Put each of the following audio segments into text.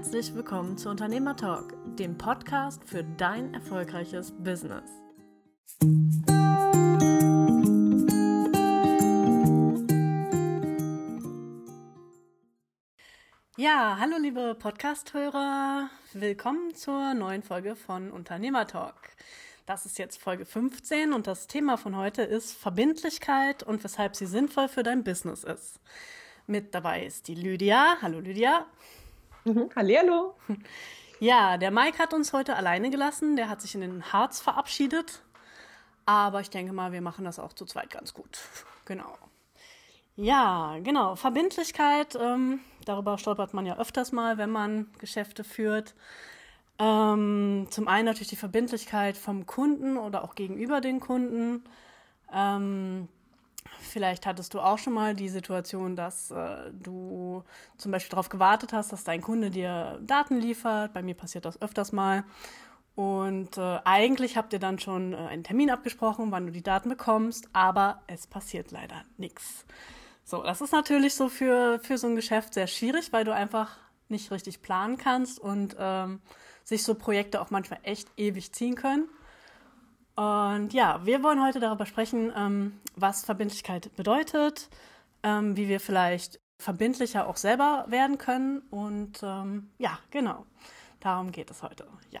herzlich willkommen zu Unternehmer Talk, dem Podcast für dein erfolgreiches Business. Ja, hallo liebe Podcast-Hörer, willkommen zur neuen Folge von Unternehmer Talk. Das ist jetzt Folge 15 und das Thema von heute ist Verbindlichkeit und weshalb sie sinnvoll für dein Business ist. Mit dabei ist die Lydia. Hallo Lydia. Mhm. Hallihallo. Ja, der Mike hat uns heute alleine gelassen. Der hat sich in den Harz verabschiedet. Aber ich denke mal, wir machen das auch zu zweit ganz gut. Genau. Ja, genau. Verbindlichkeit, ähm, darüber stolpert man ja öfters mal, wenn man Geschäfte führt. Ähm, zum einen natürlich die Verbindlichkeit vom Kunden oder auch gegenüber den Kunden. Ähm, Vielleicht hattest du auch schon mal die Situation, dass äh, du zum Beispiel darauf gewartet hast, dass dein Kunde dir Daten liefert. Bei mir passiert das öfters mal. Und äh, eigentlich habt ihr dann schon äh, einen Termin abgesprochen, wann du die Daten bekommst, aber es passiert leider nichts. So, das ist natürlich so für, für so ein Geschäft sehr schwierig, weil du einfach nicht richtig planen kannst und ähm, sich so Projekte auch manchmal echt ewig ziehen können. Und ja, wir wollen heute darüber sprechen, ähm, was Verbindlichkeit bedeutet, ähm, wie wir vielleicht verbindlicher auch selber werden können. Und ähm, ja, genau, darum geht es heute. Ja.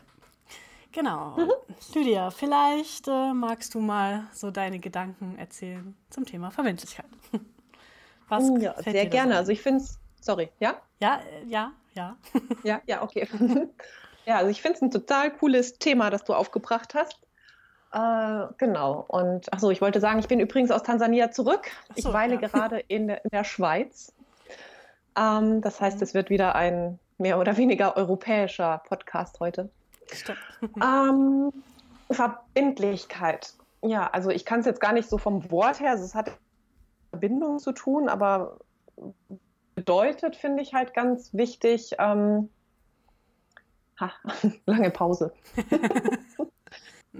Genau. Mhm. Lydia, vielleicht äh, magst du mal so deine Gedanken erzählen zum Thema Verbindlichkeit. Was oh ja, sehr gerne. Also ich finde es, sorry, ja? Ja, äh, ja, ja. ja, ja, okay. ja, also ich finde es ein total cooles Thema, das du aufgebracht hast. Äh, genau. Und achso, ich wollte sagen, ich bin übrigens aus Tansania zurück. So, ich weile ja. gerade in, in, der Schweiz. Ähm, das heißt, mhm. es wird wieder ein mehr oder weniger europäischer Podcast heute. Ähm, Verbindlichkeit. Ja, also ich kann es jetzt gar nicht so vom Wort her, also es hat Verbindung zu tun, aber bedeutet, finde ich halt ganz wichtig. Ähm, ha, lange Pause.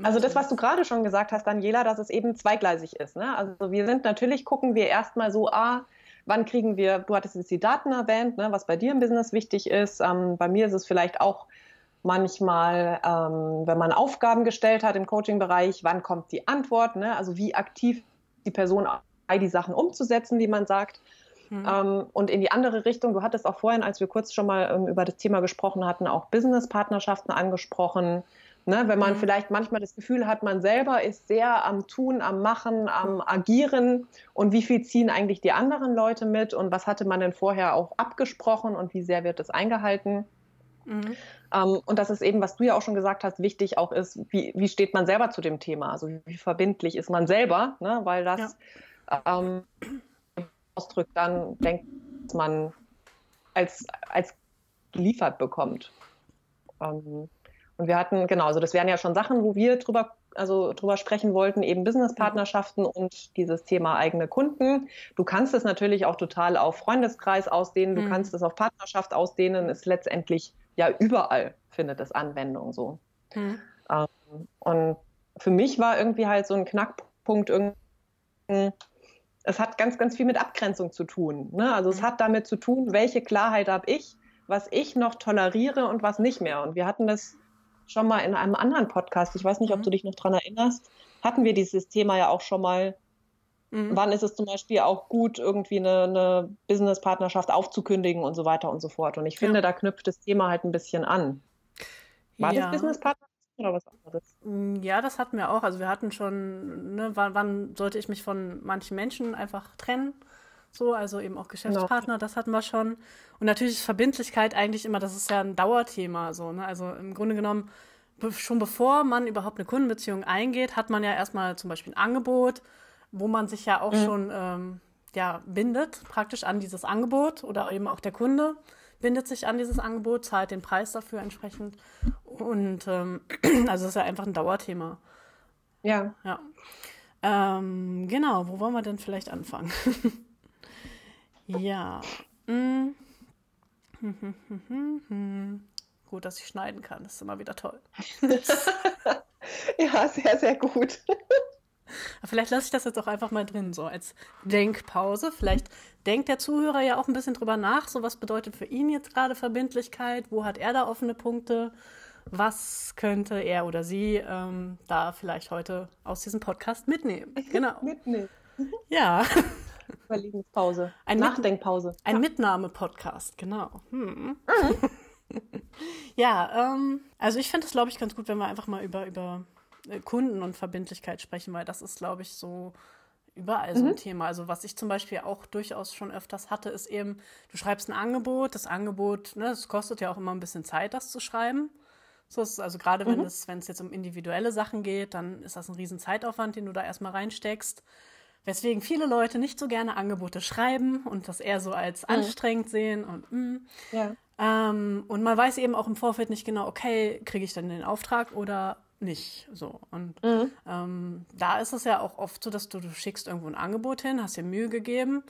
Also das, was du gerade schon gesagt hast, Daniela, dass es eben zweigleisig ist. Ne? Also wir sind natürlich, gucken wir erstmal so, ah, wann kriegen wir, du hattest jetzt die Daten erwähnt, ne, was bei dir im Business wichtig ist. Ähm, bei mir ist es vielleicht auch manchmal, ähm, wenn man Aufgaben gestellt hat im Coaching-Bereich, wann kommt die Antwort, ne? also wie aktiv die Person die Sachen umzusetzen, die man sagt. Mhm. Ähm, und in die andere Richtung, du hattest auch vorhin, als wir kurz schon mal ähm, über das Thema gesprochen hatten, auch Business-Partnerschaften angesprochen. Ne, wenn man mhm. vielleicht manchmal das Gefühl hat, man selber ist sehr am Tun, am Machen, am Agieren und wie viel ziehen eigentlich die anderen Leute mit und was hatte man denn vorher auch abgesprochen und wie sehr wird das eingehalten? Mhm. Ähm, und das ist eben, was du ja auch schon gesagt hast, wichtig auch ist, wie, wie steht man selber zu dem Thema? Also wie verbindlich ist man selber, ne? weil das ja. ähm, ausdrückt dann, denkt man als, als geliefert bekommt. Ähm, und wir hatten, genau, also das wären ja schon Sachen, wo wir drüber, also drüber sprechen wollten, eben Businesspartnerschaften und dieses Thema eigene Kunden. Du kannst es natürlich auch total auf Freundeskreis ausdehnen, du mhm. kannst es auf Partnerschaft ausdehnen, ist letztendlich ja überall findet es Anwendung so. Mhm. Ähm, und für mich war irgendwie halt so ein Knackpunkt irgendwie, es hat ganz, ganz viel mit Abgrenzung zu tun. Ne? Also es hat damit zu tun, welche Klarheit habe ich, was ich noch toleriere und was nicht mehr. Und wir hatten das schon mal in einem anderen Podcast, ich weiß nicht, ob mhm. du dich noch daran erinnerst, hatten wir dieses Thema ja auch schon mal. Mhm. Wann ist es zum Beispiel auch gut, irgendwie eine, eine Business-Partnerschaft aufzukündigen und so weiter und so fort. Und ich finde, ja. da knüpft das Thema halt ein bisschen an. War ja. das Business-Partnerschaft? Oder was anderes? Mm, ja, das hatten wir auch. Also wir hatten schon, ne, wann, wann sollte ich mich von manchen Menschen einfach trennen? So, also eben auch Geschäftspartner, genau. das hatten wir schon. Und natürlich ist Verbindlichkeit eigentlich immer, das ist ja ein Dauerthema, so, ne? Also im Grunde genommen, schon bevor man überhaupt eine Kundenbeziehung eingeht, hat man ja erstmal zum Beispiel ein Angebot, wo man sich ja auch mhm. schon ähm, ja, bindet, praktisch an dieses Angebot oder eben auch der Kunde bindet sich an dieses Angebot, zahlt den Preis dafür entsprechend. Und ähm, also es ist ja einfach ein Dauerthema. Ja. Ja. Ähm, genau, wo wollen wir denn vielleicht anfangen? Ja. Mm. gut, dass ich schneiden kann. Das ist immer wieder toll. ja, sehr, sehr gut. vielleicht lasse ich das jetzt auch einfach mal drin, so als Denkpause. Vielleicht denkt der Zuhörer ja auch ein bisschen drüber nach, so was bedeutet für ihn jetzt gerade Verbindlichkeit, wo hat er da offene Punkte, was könnte er oder sie ähm, da vielleicht heute aus diesem Podcast mitnehmen. Genau. mitnehmen. Ja. Überlegenspause. Ein Nachdenkpause. Ein ja. Mitnahme-Podcast, genau. Hm. Mhm. ja, ähm, also ich finde es, glaube ich, ganz gut, wenn wir einfach mal über, über äh, Kunden und Verbindlichkeit sprechen, weil das ist, glaube ich, so überall so ein mhm. Thema. Also was ich zum Beispiel auch durchaus schon öfters hatte, ist eben, du schreibst ein Angebot, das Angebot, ne, es kostet ja auch immer ein bisschen Zeit, das zu schreiben. So ist also gerade wenn mhm. es, wenn es jetzt um individuelle Sachen geht, dann ist das ein riesen Zeitaufwand, den du da erstmal reinsteckst. Weswegen viele Leute nicht so gerne Angebote schreiben und das eher so als mhm. anstrengend sehen und mh. Mm. Ja. Ähm, und man weiß eben auch im Vorfeld nicht genau, okay, kriege ich dann den Auftrag oder nicht. So. Und mhm. ähm, da ist es ja auch oft so, dass du, du schickst irgendwo ein Angebot hin, hast dir Mühe gegeben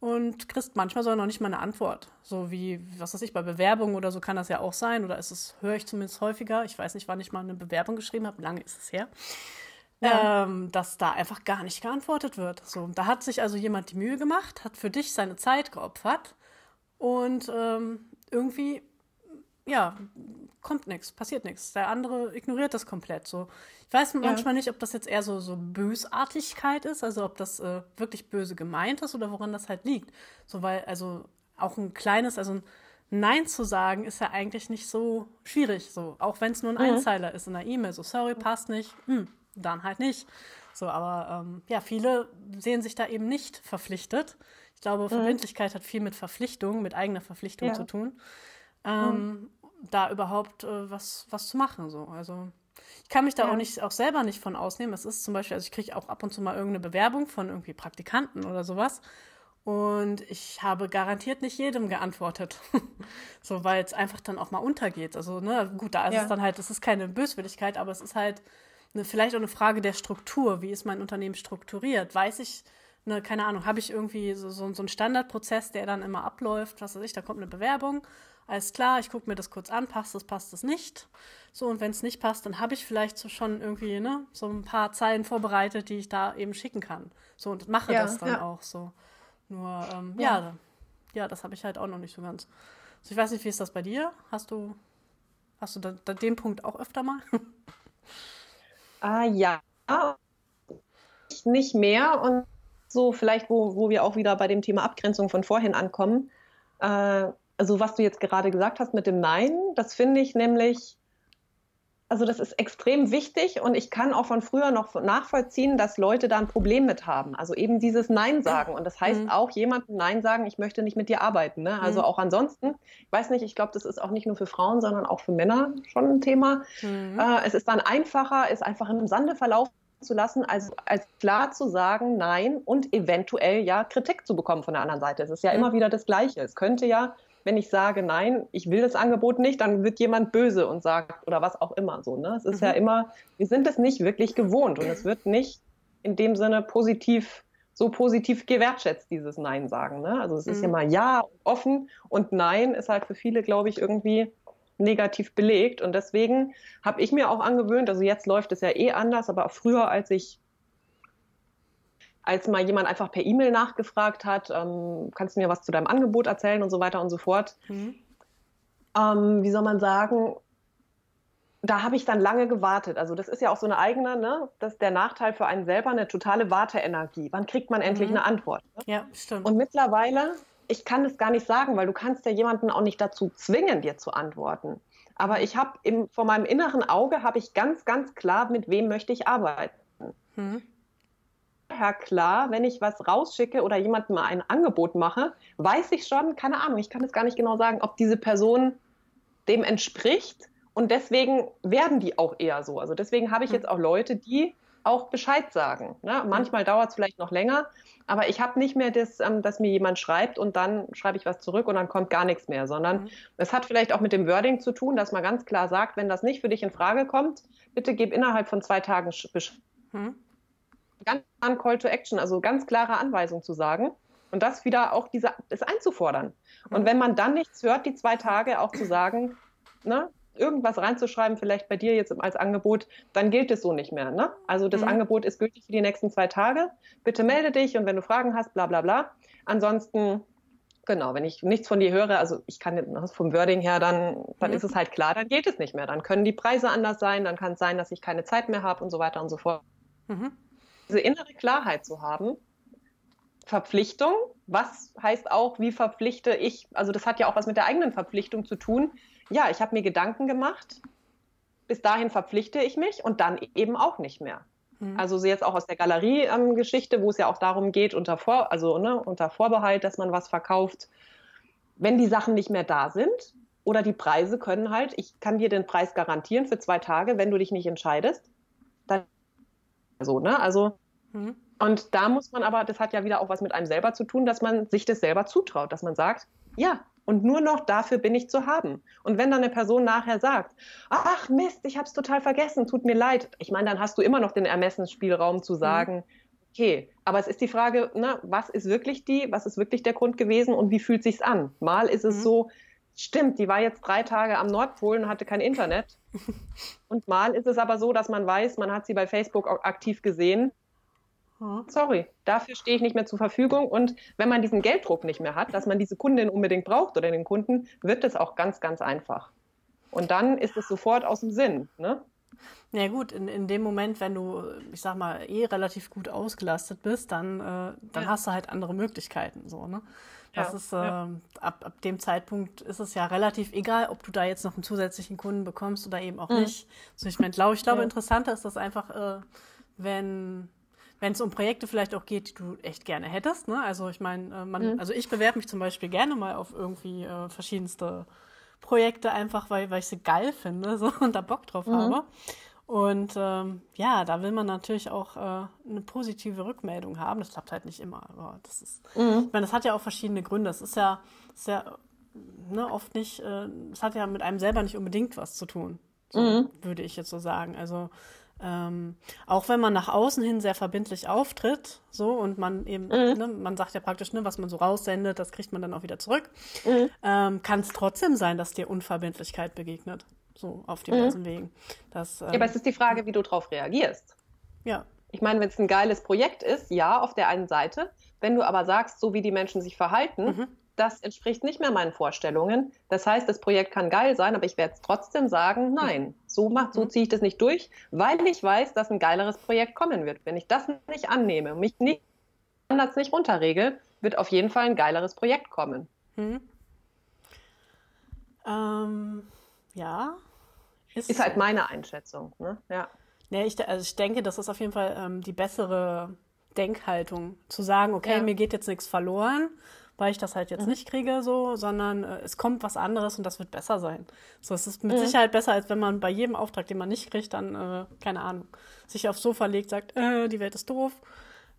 und kriegst manchmal sogar noch nicht mal eine Antwort. So wie, was weiß ich, bei Bewerbungen oder so kann das ja auch sein. Oder ist es, höre ich zumindest häufiger. Ich weiß nicht, wann ich mal eine Bewerbung geschrieben habe, lange ist es her. Ja. Ähm, dass da einfach gar nicht geantwortet wird. So, da hat sich also jemand die Mühe gemacht, hat für dich seine Zeit geopfert und ähm, irgendwie, ja, kommt nichts, passiert nichts. Der andere ignoriert das komplett. So, ich weiß manchmal nicht, ob das jetzt eher so, so Bösartigkeit ist, also ob das äh, wirklich böse gemeint ist oder woran das halt liegt. So, weil, also auch ein kleines, also ein Nein zu sagen, ist ja eigentlich nicht so schwierig. So, auch wenn es nur ein mhm. Einzeiler ist in einer E-Mail, so sorry, passt nicht, hm, dann halt nicht. So, aber ähm, ja, viele sehen sich da eben nicht verpflichtet. Ich glaube, mhm. Verbindlichkeit hat viel mit Verpflichtung, mit eigener Verpflichtung ja. zu tun, ähm, mhm. da überhaupt äh, was, was zu machen. So. Also ich kann mich da ja. auch nicht auch selber nicht von ausnehmen. Es ist zum Beispiel, also ich kriege auch ab und zu mal irgendeine Bewerbung von irgendwie Praktikanten oder sowas. Und ich habe garantiert nicht jedem geantwortet. so, weil es einfach dann auch mal untergeht. Also, ne, gut, da ist ja. es dann halt, es ist keine Böswilligkeit, aber es ist halt eine, vielleicht auch eine Frage der Struktur. Wie ist mein Unternehmen strukturiert? Weiß ich, ne, keine Ahnung, habe ich irgendwie so, so, so einen Standardprozess, der dann immer abläuft? Was weiß ich, da kommt eine Bewerbung. Alles klar, ich gucke mir das kurz an, passt es, passt es nicht. So, und wenn es nicht passt, dann habe ich vielleicht so schon irgendwie ne, so ein paar Zeilen vorbereitet, die ich da eben schicken kann. So, und mache ja, das dann ja. auch so. Nur, ähm, ja. ja, ja, das habe ich halt auch noch nicht so ganz. Also ich weiß nicht, wie ist das bei dir? Hast du, hast du da, da den Punkt auch öfter mal? Ah ja, nicht mehr. Und so vielleicht, wo, wo wir auch wieder bei dem Thema Abgrenzung von vorhin ankommen. Äh, also was du jetzt gerade gesagt hast mit dem Nein, das finde ich nämlich also das ist extrem wichtig und ich kann auch von früher noch nachvollziehen, dass Leute da ein Problem mit haben. Also eben dieses Nein sagen. Und das heißt mhm. auch jemandem Nein sagen, ich möchte nicht mit dir arbeiten. Ne? Also mhm. auch ansonsten, ich weiß nicht, ich glaube, das ist auch nicht nur für Frauen, sondern auch für Männer schon ein Thema. Mhm. Äh, es ist dann einfacher, es einfach im Sande verlaufen zu lassen, als, als klar zu sagen Nein und eventuell ja Kritik zu bekommen von der anderen Seite. Es ist ja immer wieder das Gleiche. Es könnte ja wenn ich sage, nein, ich will das Angebot nicht, dann wird jemand böse und sagt, oder was auch immer so. Ne? Es ist mhm. ja immer, wir sind es nicht wirklich gewohnt und es wird nicht in dem Sinne positiv, so positiv gewertschätzt, dieses Nein sagen. Ne? Also es ist mhm. immer Ja offen und Nein ist halt für viele, glaube ich, irgendwie negativ belegt. Und deswegen habe ich mir auch angewöhnt, also jetzt läuft es ja eh anders, aber früher, als ich als mal jemand einfach per E-Mail nachgefragt hat, ähm, kannst du mir was zu deinem Angebot erzählen und so weiter und so fort. Mhm. Ähm, wie soll man sagen, da habe ich dann lange gewartet. Also das ist ja auch so eine eigene, ne? das ist der Nachteil für einen selber, eine totale Warteenergie. Wann kriegt man endlich mhm. eine Antwort? Ne? Ja, stimmt. Und mittlerweile, ich kann das gar nicht sagen, weil du kannst ja jemanden auch nicht dazu zwingen, dir zu antworten. Aber ich habe vor meinem inneren Auge habe ich ganz, ganz klar, mit wem möchte ich arbeiten. Mhm vorher klar, wenn ich was rausschicke oder jemandem mal ein Angebot mache, weiß ich schon, keine Ahnung, ich kann es gar nicht genau sagen, ob diese Person dem entspricht. Und deswegen werden die auch eher so. Also deswegen habe ich hm. jetzt auch Leute, die auch Bescheid sagen. Ne? Manchmal dauert es vielleicht noch länger, aber ich habe nicht mehr das, ähm, dass mir jemand schreibt und dann schreibe ich was zurück und dann kommt gar nichts mehr, sondern mhm. es hat vielleicht auch mit dem Wording zu tun, dass man ganz klar sagt, wenn das nicht für dich in Frage kommt, bitte gib innerhalb von zwei Tagen Bescheid. Mhm ganz klaren Call to Action, also ganz klare Anweisung zu sagen und das wieder auch diese, das einzufordern. Und mhm. wenn man dann nichts hört, die zwei Tage auch zu sagen, ne, irgendwas reinzuschreiben, vielleicht bei dir jetzt als Angebot, dann gilt es so nicht mehr. Ne? Also das mhm. Angebot ist gültig für die nächsten zwei Tage. Bitte melde dich und wenn du Fragen hast, bla bla bla. Ansonsten, genau, wenn ich nichts von dir höre, also ich kann vom Wording her, dann, dann mhm. ist es halt klar, dann gilt es nicht mehr. Dann können die Preise anders sein, dann kann es sein, dass ich keine Zeit mehr habe und so weiter und so fort. Mhm. Diese innere Klarheit zu haben, Verpflichtung, was heißt auch, wie verpflichte ich, also das hat ja auch was mit der eigenen Verpflichtung zu tun. Ja, ich habe mir Gedanken gemacht, bis dahin verpflichte ich mich und dann eben auch nicht mehr. Mhm. Also so jetzt auch aus der Galerie-Geschichte, ähm, wo es ja auch darum geht, unter, Vor also, ne, unter Vorbehalt, dass man was verkauft, wenn die Sachen nicht mehr da sind oder die Preise können halt, ich kann dir den Preis garantieren für zwei Tage, wenn du dich nicht entscheidest, dann so, ne? Also mhm. Und da muss man aber, das hat ja wieder auch was mit einem selber zu tun, dass man sich das selber zutraut, dass man sagt, ja, und nur noch dafür bin ich zu haben. Und wenn dann eine Person nachher sagt, ach Mist, ich habe es total vergessen, tut mir leid. Ich meine, dann hast du immer noch den Ermessensspielraum zu sagen, mhm. okay, aber es ist die Frage, ne, was ist wirklich die, was ist wirklich der Grund gewesen und wie fühlt sich's an? Mal ist es mhm. so, stimmt, die war jetzt drei Tage am Nordpol und hatte kein Internet. und mal ist es aber so, dass man weiß, man hat sie bei Facebook aktiv gesehen hm. Sorry, dafür stehe ich nicht mehr zur Verfügung. Und wenn man diesen Gelddruck nicht mehr hat, dass man diese Kundin unbedingt braucht oder den Kunden, wird es auch ganz, ganz einfach. Und dann ist es sofort aus dem Sinn. Ne? Ja gut, in, in dem Moment, wenn du, ich sag mal, eh relativ gut ausgelastet bist, dann, äh, dann ja. hast du halt andere Möglichkeiten. So, ne? Das ja, ist, äh, ja. ab, ab dem Zeitpunkt ist es ja relativ egal, ob du da jetzt noch einen zusätzlichen Kunden bekommst oder eben auch mhm. nicht. Also ich meine, glaube, ich glaube, interessanter ist das einfach, äh, wenn wenn es um Projekte vielleicht auch geht, die du echt gerne hättest. Ne? Also ich meine, äh, man, mhm. also ich bewerbe mich zum Beispiel gerne mal auf irgendwie äh, verschiedenste Projekte, einfach weil, weil ich sie geil finde so, und da Bock drauf mhm. habe. Und ähm, ja, da will man natürlich auch äh, eine positive Rückmeldung haben. Das klappt halt nicht immer, aber das ist, mhm. ich meine, das hat ja auch verschiedene Gründe. Es ist ja, ist ja ne, oft nicht, äh, es hat ja mit einem selber nicht unbedingt was zu tun, so, mhm. würde ich jetzt so sagen. Also ähm, auch wenn man nach außen hin sehr verbindlich auftritt, so und man eben, mhm. ne, man sagt ja praktisch, ne, was man so raussendet, das kriegt man dann auch wieder zurück, mhm. ähm, kann es trotzdem sein, dass dir Unverbindlichkeit begegnet, so auf diversen mhm. Wegen. Das, ähm, ja, aber es ist die Frage, wie du darauf reagierst. Ja. Ich meine, wenn es ein geiles Projekt ist, ja, auf der einen Seite. Wenn du aber sagst, so wie die Menschen sich verhalten, mhm das entspricht nicht mehr meinen Vorstellungen. Das heißt, das Projekt kann geil sein, aber ich werde trotzdem sagen, nein, so, macht, so mhm. ziehe ich das nicht durch, weil ich weiß, dass ein geileres Projekt kommen wird. Wenn ich das nicht annehme, mich nicht anders nicht runterregel, wird auf jeden Fall ein geileres Projekt kommen. Hm. Ähm, ja. Ist, ist, halt meine Einschätzung. Ne? Ja. Nee, ich, also ich denke, das ist auf jeden Fall ähm, die bessere Denkhaltung, zu sagen, okay, ja. mir geht jetzt nichts verloren weil ich das halt jetzt mhm. nicht kriege, so, sondern äh, es kommt was anderes und das wird besser sein. So, es ist mit mhm. Sicherheit besser, als wenn man bei jedem Auftrag, den man nicht kriegt, dann, äh, keine Ahnung, sich aufs Sofa legt, sagt, äh, die Welt ist doof.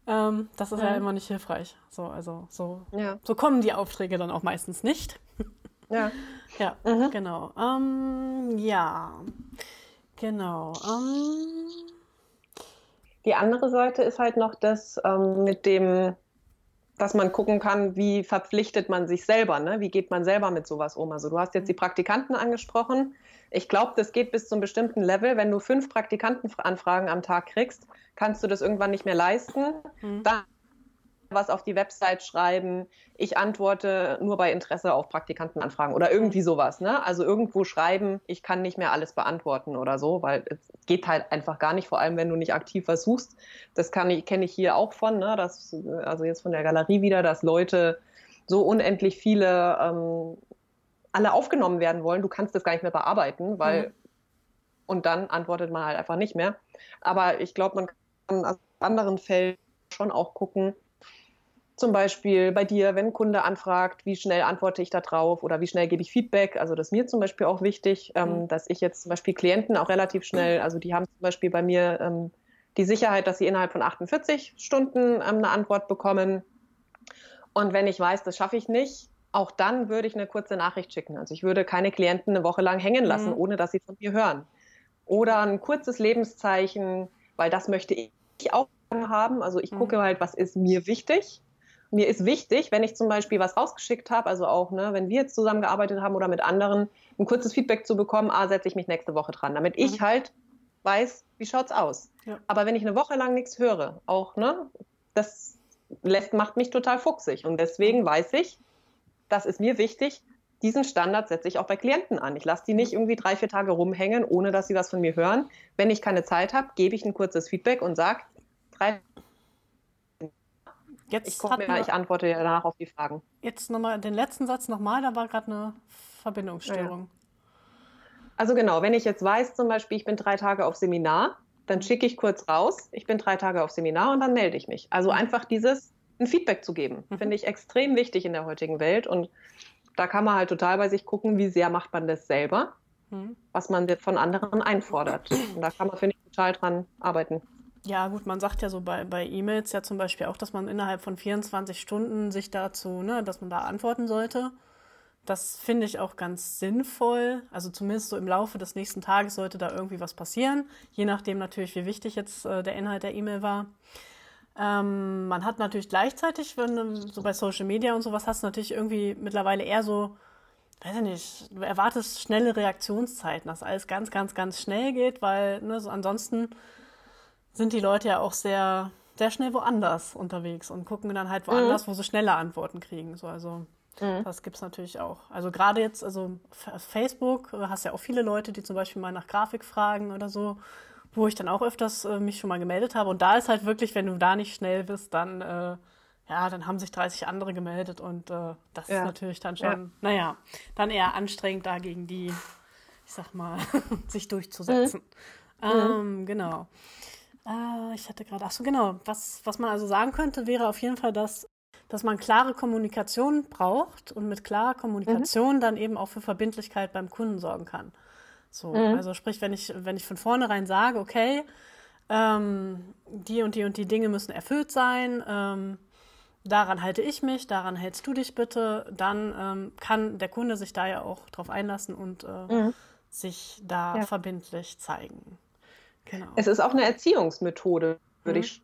Ähm, das ist mhm. ja immer nicht hilfreich. So, also, so, ja. so kommen die Aufträge dann auch meistens nicht. ja. Ja, mhm. genau. Ähm, ja, genau. Ähm, die andere Seite ist halt noch das ähm, mit dem dass man gucken kann, wie verpflichtet man sich selber, ne? wie geht man selber mit sowas um. Also du hast jetzt die Praktikanten angesprochen. Ich glaube, das geht bis zum bestimmten Level. Wenn du fünf Praktikantenanfragen am Tag kriegst, kannst du das irgendwann nicht mehr leisten. Mhm. Dann was auf die Website schreiben, ich antworte nur bei Interesse auf Praktikantenanfragen oder irgendwie sowas. Ne? Also irgendwo schreiben, ich kann nicht mehr alles beantworten oder so, weil es geht halt einfach gar nicht, vor allem wenn du nicht aktiv was suchst. Das kenne ich hier auch von, ne? dass, also jetzt von der Galerie wieder, dass Leute so unendlich viele ähm, alle aufgenommen werden wollen, du kannst das gar nicht mehr bearbeiten, weil mhm. und dann antwortet man halt einfach nicht mehr. Aber ich glaube, man kann aus anderen Fällen schon auch gucken, zum Beispiel bei dir, wenn ein Kunde anfragt, wie schnell antworte ich da drauf oder wie schnell gebe ich Feedback. Also das ist mir zum Beispiel auch wichtig, ähm, mhm. dass ich jetzt zum Beispiel Klienten auch relativ schnell, also die haben zum Beispiel bei mir ähm, die Sicherheit, dass sie innerhalb von 48 Stunden ähm, eine Antwort bekommen. Und wenn ich weiß, das schaffe ich nicht, auch dann würde ich eine kurze Nachricht schicken. Also ich würde keine Klienten eine Woche lang hängen lassen, mhm. ohne dass sie von mir hören. Oder ein kurzes Lebenszeichen, weil das möchte ich auch haben. Also ich mhm. gucke halt, was ist mir wichtig mir ist wichtig, wenn ich zum Beispiel was rausgeschickt habe, also auch, ne, wenn wir jetzt zusammengearbeitet haben oder mit anderen, ein kurzes Feedback zu bekommen, ah, setze ich mich nächste Woche dran, damit ich mhm. halt weiß, wie schaut's aus. Ja. Aber wenn ich eine Woche lang nichts höre, auch, ne, das lässt, macht mich total fuchsig. Und deswegen mhm. weiß ich, das ist mir wichtig, diesen Standard setze ich auch bei Klienten an. Ich lasse die nicht irgendwie drei, vier Tage rumhängen, ohne dass sie was von mir hören. Wenn ich keine Zeit habe, gebe ich ein kurzes Feedback und sage, drei Jetzt ich, mir, ich antworte ja danach auf die Fragen. Jetzt nochmal den letzten Satz nochmal, da war gerade eine Verbindungsstörung. Ja. Also genau, wenn ich jetzt weiß, zum Beispiel, ich bin drei Tage auf Seminar, dann schicke ich kurz raus, ich bin drei Tage auf Seminar und dann melde ich mich. Also mhm. einfach dieses, ein Feedback zu geben, mhm. finde ich extrem wichtig in der heutigen Welt. Und da kann man halt total bei sich gucken, wie sehr macht man das selber, mhm. was man von anderen einfordert. Und da kann man, finde ich, total dran arbeiten. Ja, gut, man sagt ja so bei, bei E-Mails ja zum Beispiel auch, dass man innerhalb von 24 Stunden sich dazu, ne, dass man da antworten sollte. Das finde ich auch ganz sinnvoll. Also zumindest so im Laufe des nächsten Tages sollte da irgendwie was passieren. Je nachdem natürlich, wie wichtig jetzt äh, der Inhalt der E-Mail war. Ähm, man hat natürlich gleichzeitig, wenn du so bei Social Media und sowas hast, natürlich irgendwie mittlerweile eher so, weiß ich nicht, du erwartest schnelle Reaktionszeiten, dass alles ganz, ganz, ganz schnell geht, weil ne, so ansonsten sind die Leute ja auch sehr, sehr schnell woanders unterwegs und gucken dann halt woanders, mhm. wo sie schnelle Antworten kriegen. So, also mhm. das gibt's natürlich auch. Also gerade jetzt, also Facebook, äh, hast ja auch viele Leute, die zum Beispiel mal nach Grafik fragen oder so, wo ich dann auch öfters äh, mich schon mal gemeldet habe. Und da ist halt wirklich, wenn du da nicht schnell bist, dann äh, ja, dann haben sich 30 andere gemeldet und äh, das ja. ist natürlich dann schon, ja. naja, dann eher anstrengend, da gegen die, ich sag mal, sich durchzusetzen. Mhm. Ähm, mhm. Genau. Äh, ich hatte gerade, ach so genau, was, was man also sagen könnte, wäre auf jeden Fall, dass, dass man klare Kommunikation braucht und mit klarer Kommunikation mhm. dann eben auch für Verbindlichkeit beim Kunden sorgen kann. So, mhm. also sprich, wenn ich, wenn ich von vornherein sage, okay, ähm, die und die und die Dinge müssen erfüllt sein, ähm, daran halte ich mich, daran hältst du dich bitte, dann ähm, kann der Kunde sich da ja auch drauf einlassen und äh, mhm. sich da ja. verbindlich zeigen. Genau. Es ist auch eine Erziehungsmethode, würde mhm. ich.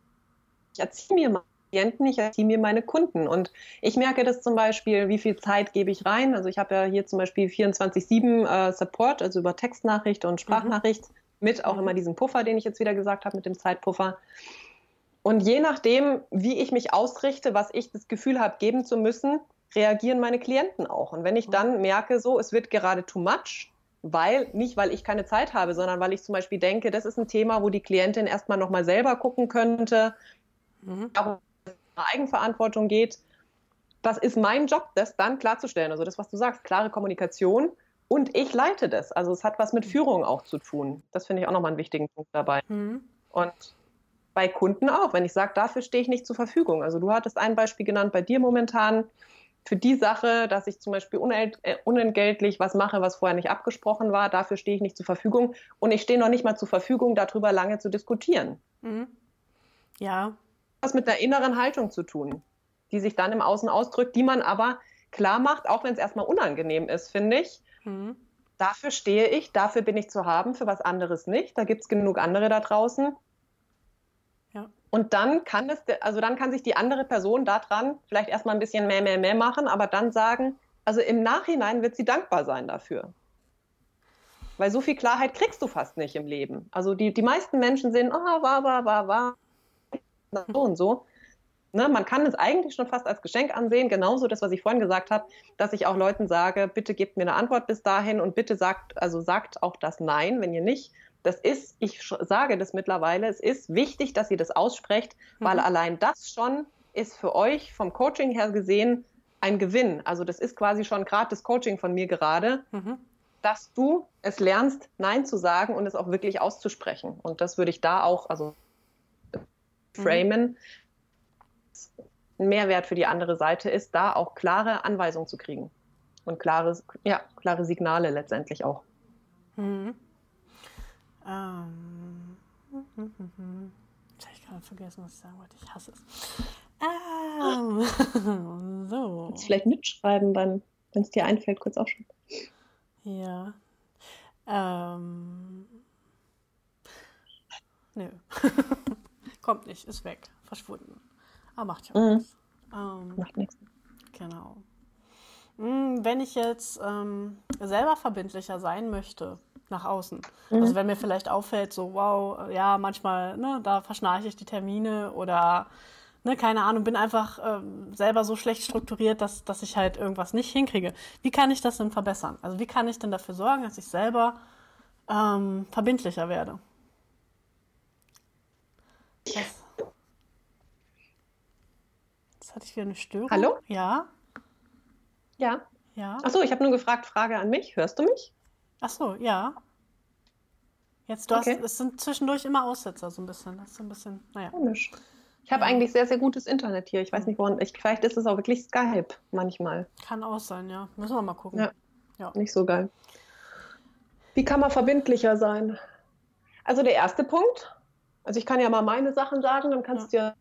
Ich erziehe mir meine Klienten, ich erziehe mir meine Kunden. Und ich merke das zum Beispiel, wie viel Zeit gebe ich rein. Also ich habe ja hier zum Beispiel 24-7 äh, Support, also über Textnachricht und. Sprachnachricht, mhm. mit auch mhm. immer diesem Puffer, den ich jetzt wieder gesagt habe, mit dem Zeitpuffer. Und je nachdem, wie ich mich ausrichte, was ich das Gefühl habe, geben zu müssen, reagieren meine Klienten auch. Und wenn ich mhm. dann merke, so, es wird gerade too much, weil, nicht weil ich keine Zeit habe, sondern weil ich zum Beispiel denke, das ist ein Thema, wo die Klientin erstmal nochmal selber gucken könnte, mhm. auch um Eigenverantwortung geht. Das ist mein Job, das dann klarzustellen. Also das, was du sagst, klare Kommunikation und ich leite das. Also es hat was mit Führung auch zu tun. Das finde ich auch nochmal einen wichtigen Punkt dabei. Mhm. Und bei Kunden auch, wenn ich sage, dafür stehe ich nicht zur Verfügung. Also du hattest ein Beispiel genannt bei dir momentan für die Sache, dass ich zum Beispiel äh, unentgeltlich was mache, was vorher nicht abgesprochen war, dafür stehe ich nicht zur Verfügung. Und ich stehe noch nicht mal zur Verfügung, darüber lange zu diskutieren. Mhm. Ja. Was mit der inneren Haltung zu tun, die sich dann im Außen ausdrückt, die man aber klar macht, auch wenn es erstmal unangenehm ist, finde ich. Mhm. Dafür stehe ich, dafür bin ich zu haben, für was anderes nicht. Da gibt es genug andere da draußen. Und dann kann es, also dann kann sich die andere Person daran vielleicht erstmal ein bisschen mehr, mehr, mehr machen, aber dann sagen, also im Nachhinein wird sie dankbar sein dafür. Weil so viel Klarheit kriegst du fast nicht im Leben. Also die, die meisten Menschen sind, ah, war, war, war, war, so und so. Ne, man kann es eigentlich schon fast als Geschenk ansehen, genauso das, was ich vorhin gesagt habe, dass ich auch Leuten sage, bitte gebt mir eine Antwort bis dahin und bitte sagt, also sagt auch das Nein, wenn ihr nicht das ist, ich sage das mittlerweile, es ist wichtig, dass ihr das aussprecht, mhm. weil allein das schon ist für euch vom Coaching her gesehen ein Gewinn. Also das ist quasi schon gratis Coaching von mir gerade, mhm. dass du es lernst, Nein zu sagen und es auch wirklich auszusprechen. Und das würde ich da auch, also framen. Ein Mehrwert für die andere Seite ist, da auch klare Anweisungen zu kriegen. Und klare, ja, klare Signale letztendlich auch. Mhm. Ähm. Jetzt habe ich gerade vergessen, was ich sagen wollte. Ich hasse es. Ähm. so. Kannst vielleicht mitschreiben, wenn es dir einfällt, kurz aufschreiben. Ja. Ähm. Nö. Kommt nicht, ist weg, verschwunden. Aber macht ja mhm. Ähm, Macht nichts. Genau. Hm, Wenn ich jetzt ähm, selber verbindlicher sein möchte nach außen, also wenn mir vielleicht auffällt, so wow, ja, manchmal, ne, da verschnarche ich die Termine oder ne, keine Ahnung, bin einfach ähm, selber so schlecht strukturiert, dass, dass ich halt irgendwas nicht hinkriege. Wie kann ich das denn verbessern? Also wie kann ich denn dafür sorgen, dass ich selber ähm, verbindlicher werde? Das, jetzt hatte ich wieder eine Störung. Hallo? Ja, Ja. Ja. Achso, ich habe nur gefragt, Frage an mich. Hörst du mich? Ach so, ja. Jetzt, du Okay. hast, es sind zwischendurch immer Aussetzer, so ein bisschen. Das ist so ein bisschen, naja. Komisch. Ich habe eigentlich sehr, sehr gutes Internet hier. Ich weiß nicht, woran. Ich, vielleicht ist es auch wirklich Skype manchmal. Kann auch sein, ja. Müssen wir mal gucken. Ja. Ja. Nicht so geil. Wie kann man verbindlicher sein? Also der erste Punkt. Also ich kann ja mal meine Sachen sagen, dann kannst du ja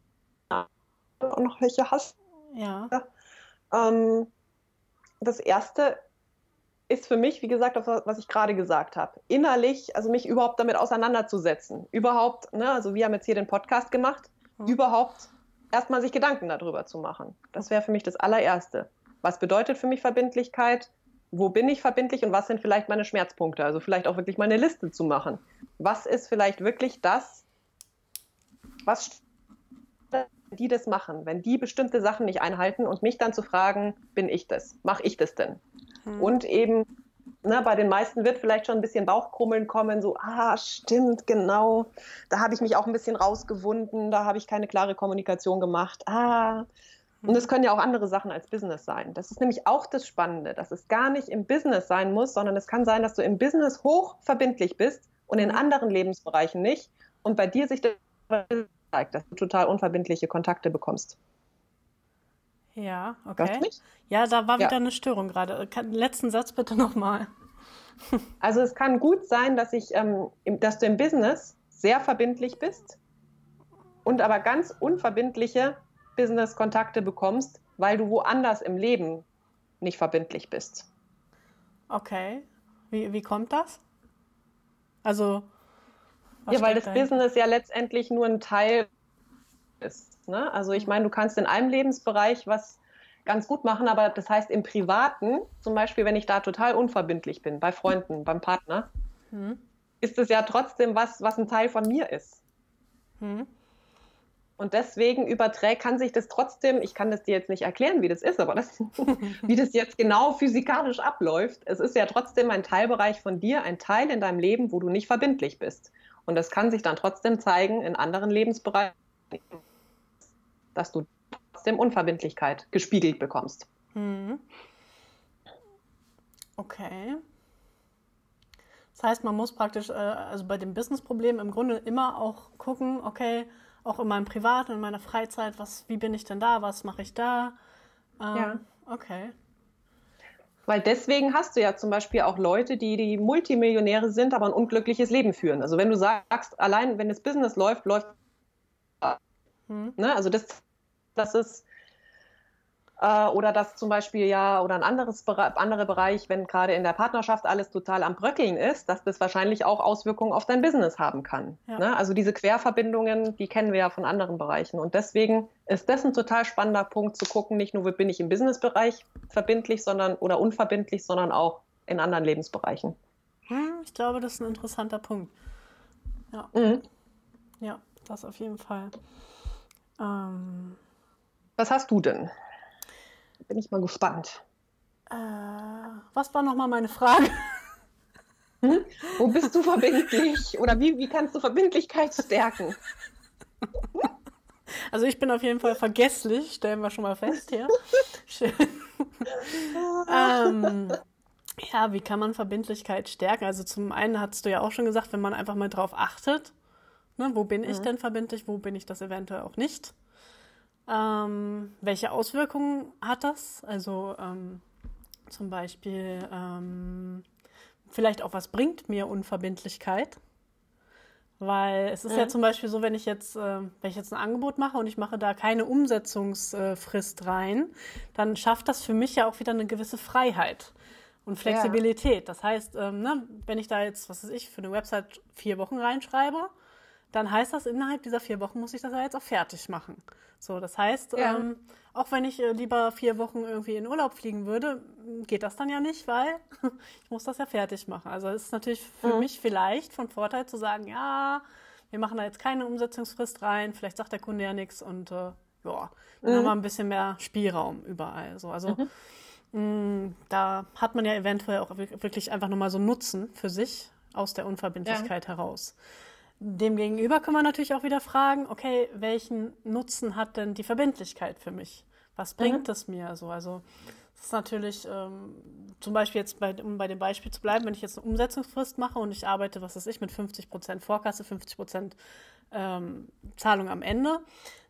auch noch welche hast. Ja. Ähm, das erste ist für mich, wie gesagt, auf was ich gerade gesagt habe, innerlich, also mich überhaupt damit auseinanderzusetzen. Überhaupt, ne, also wir haben jetzt hier den Podcast gemacht, Mhm. überhaupt erstmal sich Gedanken darüber zu machen. Das wäre für mich das allererste. Was bedeutet für mich Verbindlichkeit? Wo bin ich verbindlich und was sind vielleicht meine Schmerzpunkte? Also vielleicht auch wirklich mal eine Liste zu machen. Was ist vielleicht wirklich das, was die das machen, wenn die bestimmte Sachen nicht einhalten und mich dann zu fragen, bin ich das? Mache ich das denn? Hm. Und eben, ne, bei den meisten wird vielleicht schon ein bisschen Bauchkrummeln kommen, so, ah, stimmt, genau, da habe ich mich auch ein bisschen rausgewunden, da habe ich keine klare Kommunikation gemacht, ah. Und es können ja auch andere Sachen als Business sein. Das ist nämlich auch das Spannende, dass es gar nicht im Business sein muss, sondern es kann sein, dass du im Business hoch verbindlich bist und in Mhm. anderen Lebensbereichen nicht. Und bei dir sich das dass du total unverbindliche Kontakte bekommst. Ja, okay. Ja, da war Ja. wieder eine Störung gerade. Letzten Satz bitte nochmal. Also es kann gut sein, dass, ich, ähm, im, dass du im Business sehr verbindlich bist und aber ganz unverbindliche Business-Kontakte bekommst, weil du woanders im Leben nicht verbindlich bist. Okay. Wie, wie kommt das? Also. Was Ja, weil das dahinter? Business ja letztendlich nur ein Teil ist. Ne? Also ich meine, du kannst in einem Lebensbereich was ganz gut machen, aber das heißt im Privaten, zum Beispiel, wenn ich da total unverbindlich bin, bei Freunden, beim Partner, Hm. ist es ja trotzdem was, was ein Teil von mir ist. Hm. Und deswegen überträgt, kann sich das trotzdem, ich kann das dir jetzt nicht erklären, wie das ist, aber das, wie das jetzt genau physikalisch abläuft. Es ist ja trotzdem ein Teilbereich von dir, ein Teil in deinem Leben, wo du nicht verbindlich bist. Und das kann sich dann trotzdem zeigen in anderen Lebensbereichen, dass du trotzdem Unverbindlichkeit gespiegelt bekommst. Hm. Okay. Das heißt, man muss praktisch, äh, also bei dem Business-Problem im Grunde immer auch gucken, okay, auch in meinem Privat, in meiner Freizeit, was, wie bin ich denn da, was mache ich da? Ähm, Ja. Okay. Weil deswegen hast du ja zum Beispiel auch Leute, die, die Multimillionäre sind, aber ein unglückliches Leben führen. Also wenn du sagst, allein wenn das Business läuft, läuft Hm. Ne? Also das, das ist äh, oder das zum Beispiel ja oder ein anderes anderer Bereich, wenn gerade in der Partnerschaft alles total am Bröckeln ist, dass das wahrscheinlich auch Auswirkungen auf dein Business haben kann. Ja. Ne? Also diese Querverbindungen, die kennen wir ja von anderen Bereichen und deswegen ist das ein total spannender Punkt zu gucken, nicht nur bin ich im Businessbereich verbindlich, sondern oder unverbindlich, sondern auch in anderen Lebensbereichen. Hm, ich glaube, das ist ein interessanter Punkt. Ja, Mhm. ja, das auf jeden Fall. Ähm, Was hast du denn? Bin ich mal gespannt. äh, was war nochmal meine Frage? Hm? Wo bist du verbindlich? Oder wie, wie kannst du Verbindlichkeit stärken? Also ich bin auf jeden Fall vergesslich, stellen wir schon mal fest hier. Schön. ähm, ja, wie kann man Verbindlichkeit stärken? Also zum einen hast du ja auch schon gesagt, wenn man einfach mal drauf achtet, ne, wo bin ich denn verbindlich, wo bin ich das eventuell auch nicht? Ähm, welche Auswirkungen hat das? Also ähm, zum Beispiel ähm, vielleicht auch, was bringt mir Unverbindlichkeit? Weil es ist ja Mhm. zum Beispiel so, wenn ich jetzt, äh, wenn ich jetzt ein Angebot mache und ich mache da keine Umsetzungsfrist rein, dann schafft das für mich ja auch wieder eine gewisse Freiheit und Flexibilität. Das heißt, ähm, ne, wenn ich da jetzt, was weiß ich, für eine Website vier Wochen reinschreibe, dann heißt das, innerhalb dieser vier Wochen muss ich das ja jetzt auch fertig machen. So, das heißt, ja. ähm, auch wenn ich äh, lieber vier Wochen irgendwie in Urlaub fliegen würde, geht das dann ja nicht, weil ich muss das ja fertig machen. Also es ist natürlich für mhm. mich vielleicht von Vorteil zu sagen, ja, wir machen da jetzt keine Umsetzungsfrist rein, vielleicht sagt der Kunde ja nichts und äh, ja, dann mhm. haben wir ein bisschen mehr Spielraum überall. So, also mhm. mh, da hat man ja eventuell auch wirklich einfach nochmal so Nutzen für sich aus der Unverbindlichkeit ja. heraus. Demgegenüber kann man natürlich auch wieder fragen, okay, welchen Nutzen hat denn die Verbindlichkeit für mich? Was bringt mhm. es mir so? Also das ist natürlich ähm, zum Beispiel jetzt, bei, um bei dem Beispiel zu bleiben, wenn ich jetzt eine Umsetzungsfrist mache und ich arbeite, was weiß ich, mit 50 Prozent Vorkasse, 50 Prozent ähm, Zahlung am Ende,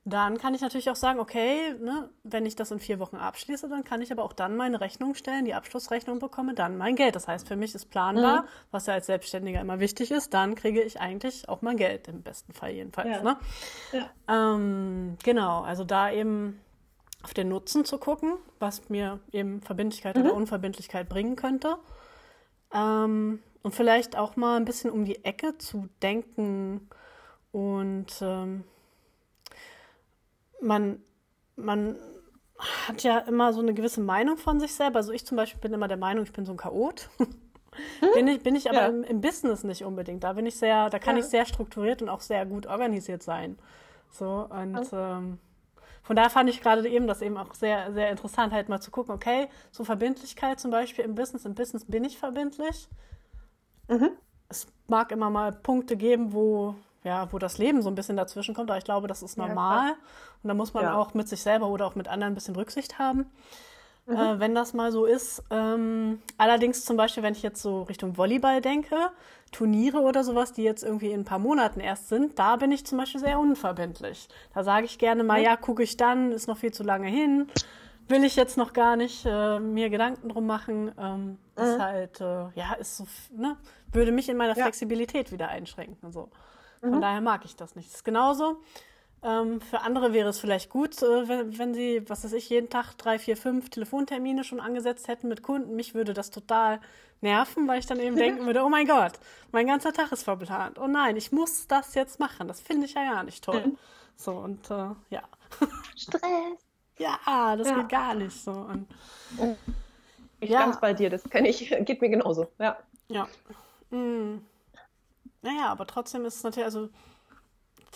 dann kann ich natürlich auch sagen, okay, ne, wenn ich das in vier Wochen abschließe, dann kann ich aber auch dann meine Rechnung stellen, die Abschlussrechnung bekomme, dann mein Geld. Das heißt, für mich ist planbar, mhm. was ja als Selbstständiger immer wichtig ist, dann kriege ich eigentlich auch mein Geld, im besten Fall jedenfalls. Ja. Ne? Ja. Ähm, genau, also da eben auf den Nutzen zu gucken, was mir eben Verbindlichkeit mhm. oder Unverbindlichkeit bringen könnte. Ähm, und vielleicht auch mal ein bisschen um die Ecke zu denken und ähm, man, man hat ja immer so eine gewisse Meinung von sich selber. Also ich zum Beispiel bin immer der Meinung, ich bin so ein Chaot. Hm? bin, ich, bin ich aber ja. im, im, Business nicht unbedingt. Da bin ich sehr, da kann ja. ich sehr strukturiert und auch sehr gut organisiert sein. So, und ähm, von daher fand ich gerade eben das eben auch sehr, sehr interessant, halt mal zu gucken, okay, so Verbindlichkeit zum Beispiel im Business, im Business bin ich verbindlich. Mhm. Es mag immer mal Punkte geben, wo, ja, wo das Leben so ein bisschen dazwischen kommt, aber ich glaube, das ist normal. Ja, und da muss man ja. auch mit sich selber oder auch mit anderen ein bisschen Rücksicht haben, mhm. äh, wenn das mal so ist. Ähm, allerdings zum Beispiel, wenn ich jetzt so Richtung Volleyball denke, Turniere oder sowas, die jetzt irgendwie in ein paar Monaten erst sind, da bin ich zum Beispiel sehr unverbindlich. Da sage ich gerne mal, mhm. ja, gucke ich dann, ist noch viel zu lange hin. Will ich jetzt noch gar nicht äh, mir Gedanken drum machen. Ähm, mhm. Ist halt, äh, ja, ist so, ne, würde mich in meiner ja. Flexibilität wieder einschränken. So. Von mhm. daher mag ich das nicht. Das ist genauso. Ähm, für andere wäre es vielleicht gut, äh, wenn, wenn, sie, was weiß ich, jeden Tag drei, vier, fünf Telefontermine schon angesetzt hätten mit Kunden. Mich würde das total nerven, weil ich dann eben denken würde, oh mein Gott, mein ganzer Tag ist verplant. Oh nein, ich muss das jetzt machen. Das finde ich ja gar nicht toll. Mhm. So, und äh, ja. Stress. ja, das ja. geht gar nicht so. Und, ich ja. ganz bei dir, das kenne ich, geht mir genauso. Ja. Ja. Mhm. Naja, aber trotzdem ist es natürlich, also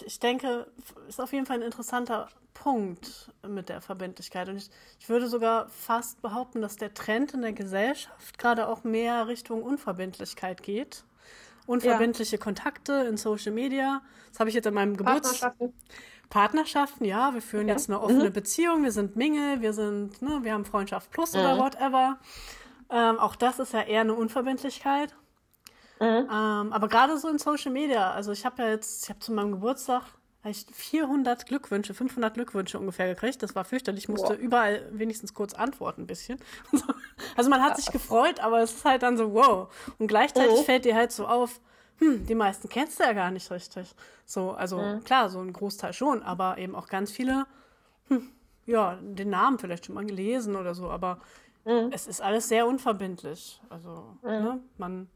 ich denke, ist auf jeden Fall ein interessanter Punkt mit der Verbindlichkeit. Und ich, ich würde sogar fast behaupten, dass der Trend in der Gesellschaft gerade auch mehr Richtung Unverbindlichkeit geht. Unverbindliche ja. Kontakte in Social Media. Das habe ich jetzt in meinem Geburts... Partnerschaften. Partnerschaften, ja. Wir führen ja. jetzt eine offene mhm. Beziehung. Wir sind Mingle, wir sind, ne, wir haben Freundschaft Plus mhm. oder whatever. Ähm, auch das ist ja eher eine Unverbindlichkeit. Mhm. Ähm, aber gerade so in Social Media, also ich habe ja jetzt, ich habe zu meinem Geburtstag ich 400 Glückwünsche, 500 Glückwünsche ungefähr gekriegt. Das war fürchterlich. Ich musste wow. überall wenigstens kurz antworten ein bisschen. also man hat sich gefreut, aber es ist halt dann so, wow. Und gleichzeitig mhm. fällt dir halt so auf, hm, die meisten kennst du ja gar nicht richtig. So, also mhm. klar, so ein Großteil schon, aber eben auch ganz viele, hm, ja, den Namen vielleicht schon mal gelesen oder so, aber mhm. es ist alles sehr unverbindlich. Also, mhm. ne, man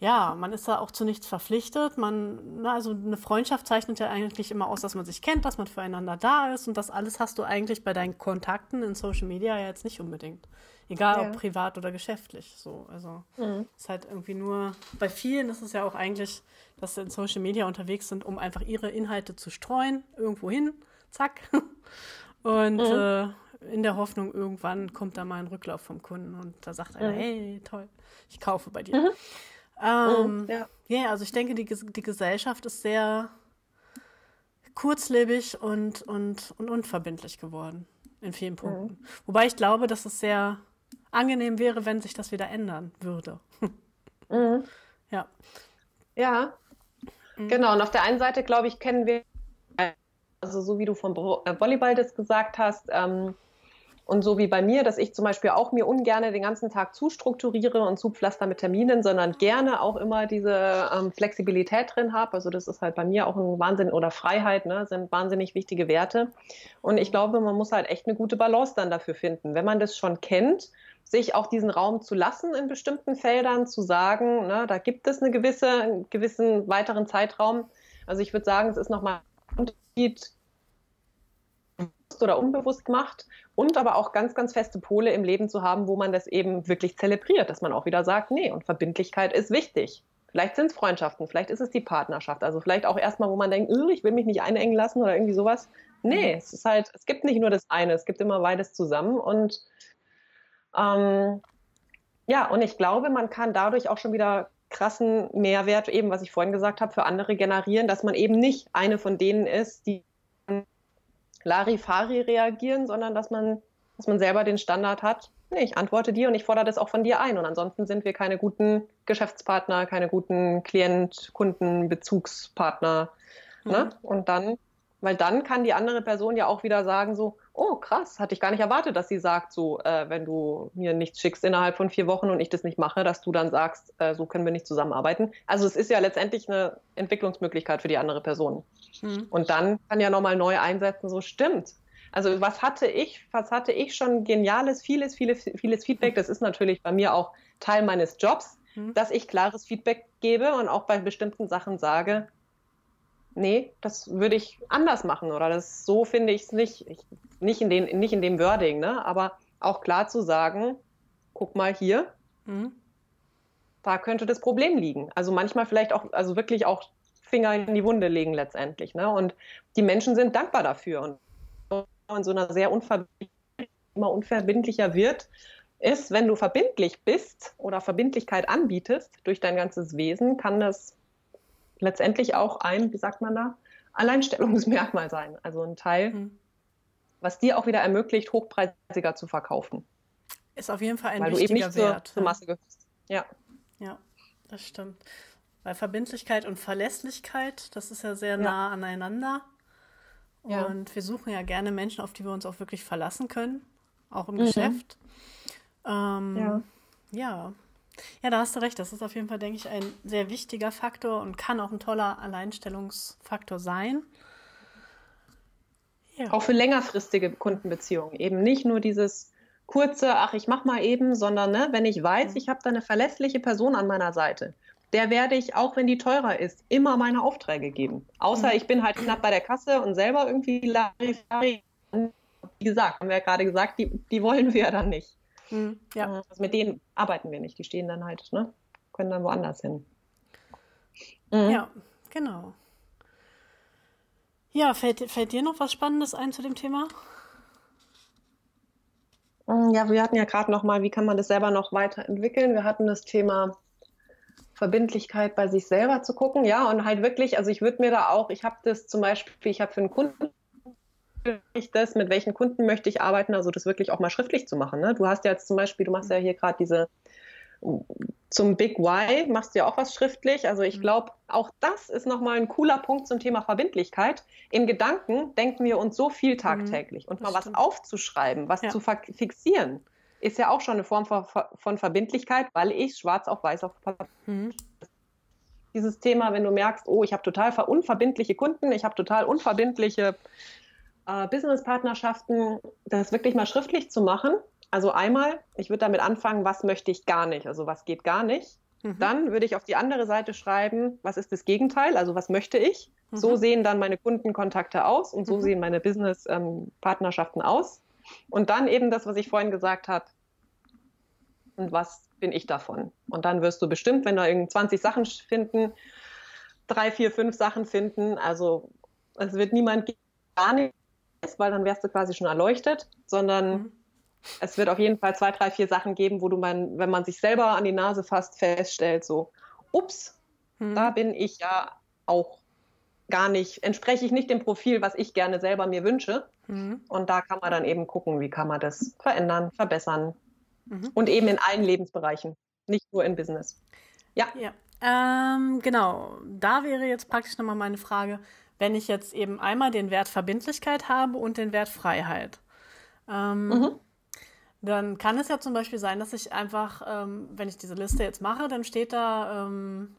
ja, man ist da auch zu nichts verpflichtet. Man, na, also eine Freundschaft zeichnet ja eigentlich immer aus, dass man sich kennt, dass man füreinander da ist und das alles hast du eigentlich bei deinen Kontakten in Social Media ja jetzt nicht unbedingt. Egal ja. ob privat oder geschäftlich. So, also mhm. ist halt irgendwie nur, bei vielen ist es ja auch eigentlich, dass sie in Social Media unterwegs sind, um einfach ihre Inhalte zu streuen, irgendwo hin, zack. Und mhm. äh, in der Hoffnung, irgendwann kommt da mal ein Rücklauf vom Kunden und da sagt einer, mhm. hey, toll, ich kaufe bei dir. Mhm. Ähm, oh, ja. ja, also ich denke, die, die Gesellschaft ist sehr kurzlebig und, und, und unverbindlich geworden in vielen Punkten. Mhm. Wobei ich glaube, dass es sehr angenehm wäre, wenn sich das wieder ändern würde. Mhm. Ja. Ja, mhm. genau. Und auf der einen Seite, glaube ich, kennen wir, also so wie du vom äh, Volleyball das gesagt hast, ähm, und so wie bei mir, dass ich zum Beispiel auch mir ungern den ganzen Tag zustrukturiere und zupflaster mit Terminen, sondern gerne auch immer diese ähm, Flexibilität drin habe. Also das ist halt bei mir auch ein Wahnsinn oder Freiheit, ne, sind wahnsinnig wichtige Werte. Und ich glaube, man muss halt echt eine gute Balance dann dafür finden. Wenn man das schon kennt, sich auch diesen Raum zu lassen in bestimmten Feldern, zu sagen, ne, da gibt es eine gewisse, einen gewissen weiteren Zeitraum, Also ich würde sagen, es ist nochmal ein Unterschied, oder unbewusst gemacht und aber auch ganz, ganz feste Pole im Leben zu haben, wo man das eben wirklich zelebriert, dass man auch wieder sagt, nee, und Verbindlichkeit ist wichtig. Vielleicht sind es Freundschaften, vielleicht ist es die Partnerschaft. Also vielleicht auch erstmal, wo man denkt, ich will mich nicht einengen lassen oder irgendwie sowas. Nee, mhm. es ist halt, es gibt nicht nur das eine, es gibt immer beides zusammen. Und ähm, ja, und ich glaube, man kann dadurch auch schon wieder krassen Mehrwert, eben was ich vorhin gesagt habe, für andere generieren, dass man eben nicht eine von denen ist, die Larifari reagieren, sondern dass man, dass man selber den Standard hat. Nee, ich antworte dir und ich fordere das auch von dir ein. Und ansonsten sind wir keine guten Geschäftspartner, keine guten Klient, Kunden, Bezugspartner. Ne? Mhm. Ne? Und dann weil dann kann die andere Person ja auch wieder sagen, so, oh krass, hatte ich gar nicht erwartet, dass sie sagt, so, äh, wenn du mir nichts schickst innerhalb von vier Wochen und ich das nicht mache, dass du dann sagst, äh, so können wir nicht zusammenarbeiten. Also es ist ja letztendlich eine Entwicklungsmöglichkeit für die andere Person. Mhm. Und dann kann ja nochmal neu einsetzen, so stimmt. Also was hatte ich, was hatte ich schon geniales, vieles, vieles, vieles Feedback. Das ist natürlich bei mir auch Teil meines Jobs, mhm. dass ich klares Feedback gebe und auch bei bestimmten Sachen sage, nee, das würde ich anders machen oder das so finde ich es nicht. Ich, nicht, in den, nicht in dem Wording, ne? aber auch klar zu sagen, guck mal hier, mhm. da könnte das Problem liegen. Also manchmal vielleicht auch, also wirklich auch Finger in die Wunde legen letztendlich. Ne? Und die Menschen sind dankbar dafür. Und in so einer sehr unverbindlich, immer unverbindlicher wird, ist, wenn du verbindlich bist oder Verbindlichkeit anbietest durch dein ganzes Wesen, kann das letztendlich auch ein, wie sagt man da, Alleinstellungsmerkmal sein. Also ein Teil, mhm. was dir auch wieder ermöglicht, hochpreisiger zu verkaufen. Ist auf jeden Fall ein Weil wichtiger du eben nicht Wert. Zur, zur Masse gehörst. Ja. Ja, das stimmt. Weil Verbindlichkeit und Verlässlichkeit, das ist ja sehr nah aneinander. Und ja. wir suchen ja gerne Menschen, auf die wir uns auch wirklich verlassen können, auch im mhm. Geschäft. Ähm, ja. ja, ja, da hast du recht. Das ist auf jeden Fall, denke ich, ein sehr wichtiger Faktor und kann auch ein toller Alleinstellungsfaktor sein. Ja. Auch für längerfristige Kundenbeziehungen. Eben nicht nur dieses kurze, ach, ich mach mal eben, sondern ne, wenn ich weiß, ich habe da eine verlässliche Person an meiner Seite, der werde ich, auch wenn die teurer ist, immer meine Aufträge geben. Außer mhm. ich bin halt knapp bei der Kasse und selber irgendwie Larifari. Wie gesagt, haben wir ja gerade gesagt, die, die wollen wir ja dann nicht. Mhm, ja. Also mit denen arbeiten wir nicht. Die stehen dann halt, ne? Können dann woanders hin. Mhm. Ja, genau. Ja, fällt, fällt dir noch was Spannendes ein zu dem Thema? Mm, ja, wir hatten ja gerade noch mal, wie kann man das selber noch weiterentwickeln? Wir hatten das Thema Verbindlichkeit bei sich selber zu gucken, ja, und halt wirklich, also ich würde mir da auch, ich habe das zum Beispiel, ich habe für einen Kunden ich das, mit welchen Kunden möchte ich arbeiten, also das wirklich auch mal schriftlich zu machen. Ne? Du hast ja jetzt zum Beispiel, du machst ja hier gerade diese zum Big Why machst du ja auch was schriftlich. Also ich mhm. glaube, auch das ist nochmal ein cooler Punkt zum Thema Verbindlichkeit. In Gedanken denken wir uns so viel mhm. tagtäglich. Und mal was aufzuschreiben, was ja. zu fixieren, ist ja auch schon eine Form von Verbindlichkeit, weil ich schwarz auf weiß auf Papier. Mhm. Dieses Thema, wenn du merkst, oh, ich habe total unverbindliche Kunden, ich habe total unverbindliche äh, Businesspartnerschaften, das wirklich mal schriftlich zu machen. Also einmal, ich würde damit anfangen, was möchte ich gar nicht, also was geht gar nicht. Mhm. Dann würde ich auf die andere Seite schreiben, was ist das Gegenteil, also was möchte ich. Mhm. So sehen dann meine Kundenkontakte aus und so mhm. sehen meine Businesspartnerschaften ähm, aus. Und dann eben das, was ich vorhin gesagt habe. Und was bin ich davon? Und dann wirst du bestimmt, wenn da irgendwie 20 Sachen finden, drei, vier, fünf Sachen finden. Also es wird niemand gar nicht weil dann wärst du quasi schon erleuchtet, sondern mhm. es wird auf jeden Fall zwei, drei, vier Sachen geben, wo du man, wenn man sich selber an die Nase fasst, feststellt, so, ups, mhm. da bin ich ja auch gar nicht, entspreche ich nicht dem Profil, was ich gerne selber mir wünsche. Mhm. Und da kann man dann eben gucken, wie kann man das verändern, verbessern. Mhm. Und eben in allen Lebensbereichen, nicht nur in Business. Ja. ja. Ähm, genau, da wäre jetzt praktisch nochmal meine Frage, wenn ich jetzt eben einmal den Wert Verbindlichkeit habe und den Wert Freiheit. Ähm, mhm. Dann kann es ja zum Beispiel sein, dass ich einfach, ähm, wenn ich diese Liste jetzt mache, dann steht da, ähm,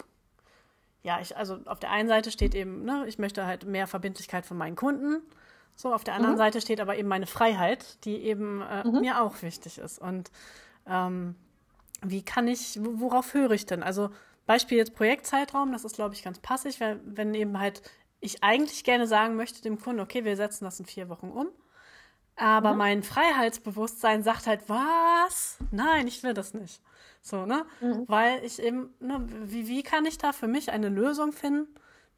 ja, ich, also auf der einen Seite steht eben, ne, ich möchte halt mehr Verbindlichkeit von meinen Kunden. So, auf der anderen mhm. Seite steht aber eben meine Freiheit, die eben äh, mhm. mir auch wichtig ist. Und ähm, wie kann ich, worauf höre ich denn? Also Beispiel jetzt Projektzeitraum, das ist, glaube ich, ganz passig, weil, wenn eben halt ich eigentlich gerne sagen möchte dem Kunden, okay, wir setzen das in vier Wochen um. Aber mhm. mein Freiheitsbewusstsein sagt halt, was? Nein, ich will das nicht. So, ne? Mhm. Weil ich eben, ne, wie, wie kann ich da für mich eine Lösung finden,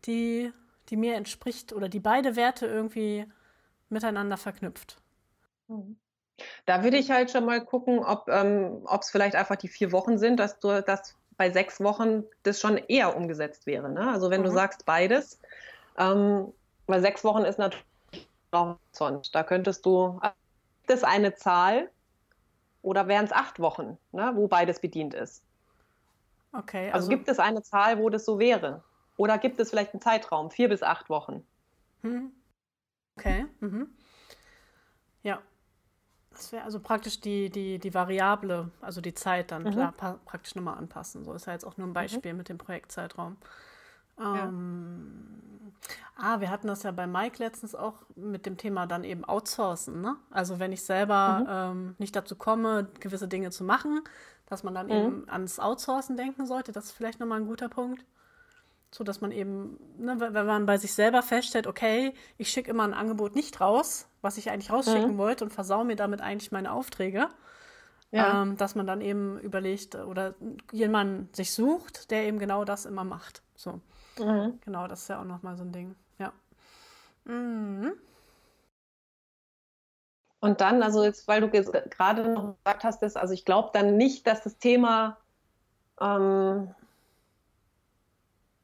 die, die mir entspricht oder die beide Werte irgendwie miteinander verknüpft? Mhm. Da würde ich halt schon mal gucken, ob ähm, es vielleicht einfach die vier Wochen sind, dass du das bei sechs Wochen das schon eher umgesetzt wäre. Ne? Also wenn mhm. du sagst beides, ähm, weil sechs Wochen ist natürlich Horizont. Da könntest du, gibt es eine Zahl oder wären es acht Wochen, ne, wo beides bedient ist? Okay. Also, also, gibt es eine Zahl, wo das so wäre? Oder gibt es vielleicht einen Zeitraum, vier bis acht Wochen? Hm. Okay. Mhm. Ja. Das wäre also praktisch die, die, die Variable, also die Zeit dann mhm. klar, praktisch nochmal anpassen. So ist ja jetzt auch nur ein mhm. Beispiel mhm. mit dem Projektzeitraum. Ähm, ja. Ah, wir hatten das ja bei Mike letztens auch mit dem Thema dann eben outsourcen. Ne? Also wenn ich selber mhm. ähm, nicht dazu komme, gewisse Dinge zu machen, dass man dann mhm. eben ans Outsourcen denken sollte. Das ist vielleicht nochmal ein guter Punkt. So dass man eben, ne, wenn man bei sich selber feststellt, okay, ich schicke immer ein Angebot nicht raus, was ich eigentlich rausschicken mhm. wollte und versau mir damit eigentlich meine Aufträge. Ja. Ähm, dass man dann eben überlegt oder jemanden sich sucht, der eben genau das immer macht. So. Mhm. Genau, das ist ja auch nochmal so ein Ding. Ja. Mhm. Und dann, also jetzt, weil du gerade noch gesagt hast, dass, also ich glaube dann nicht, dass das Thema, ähm,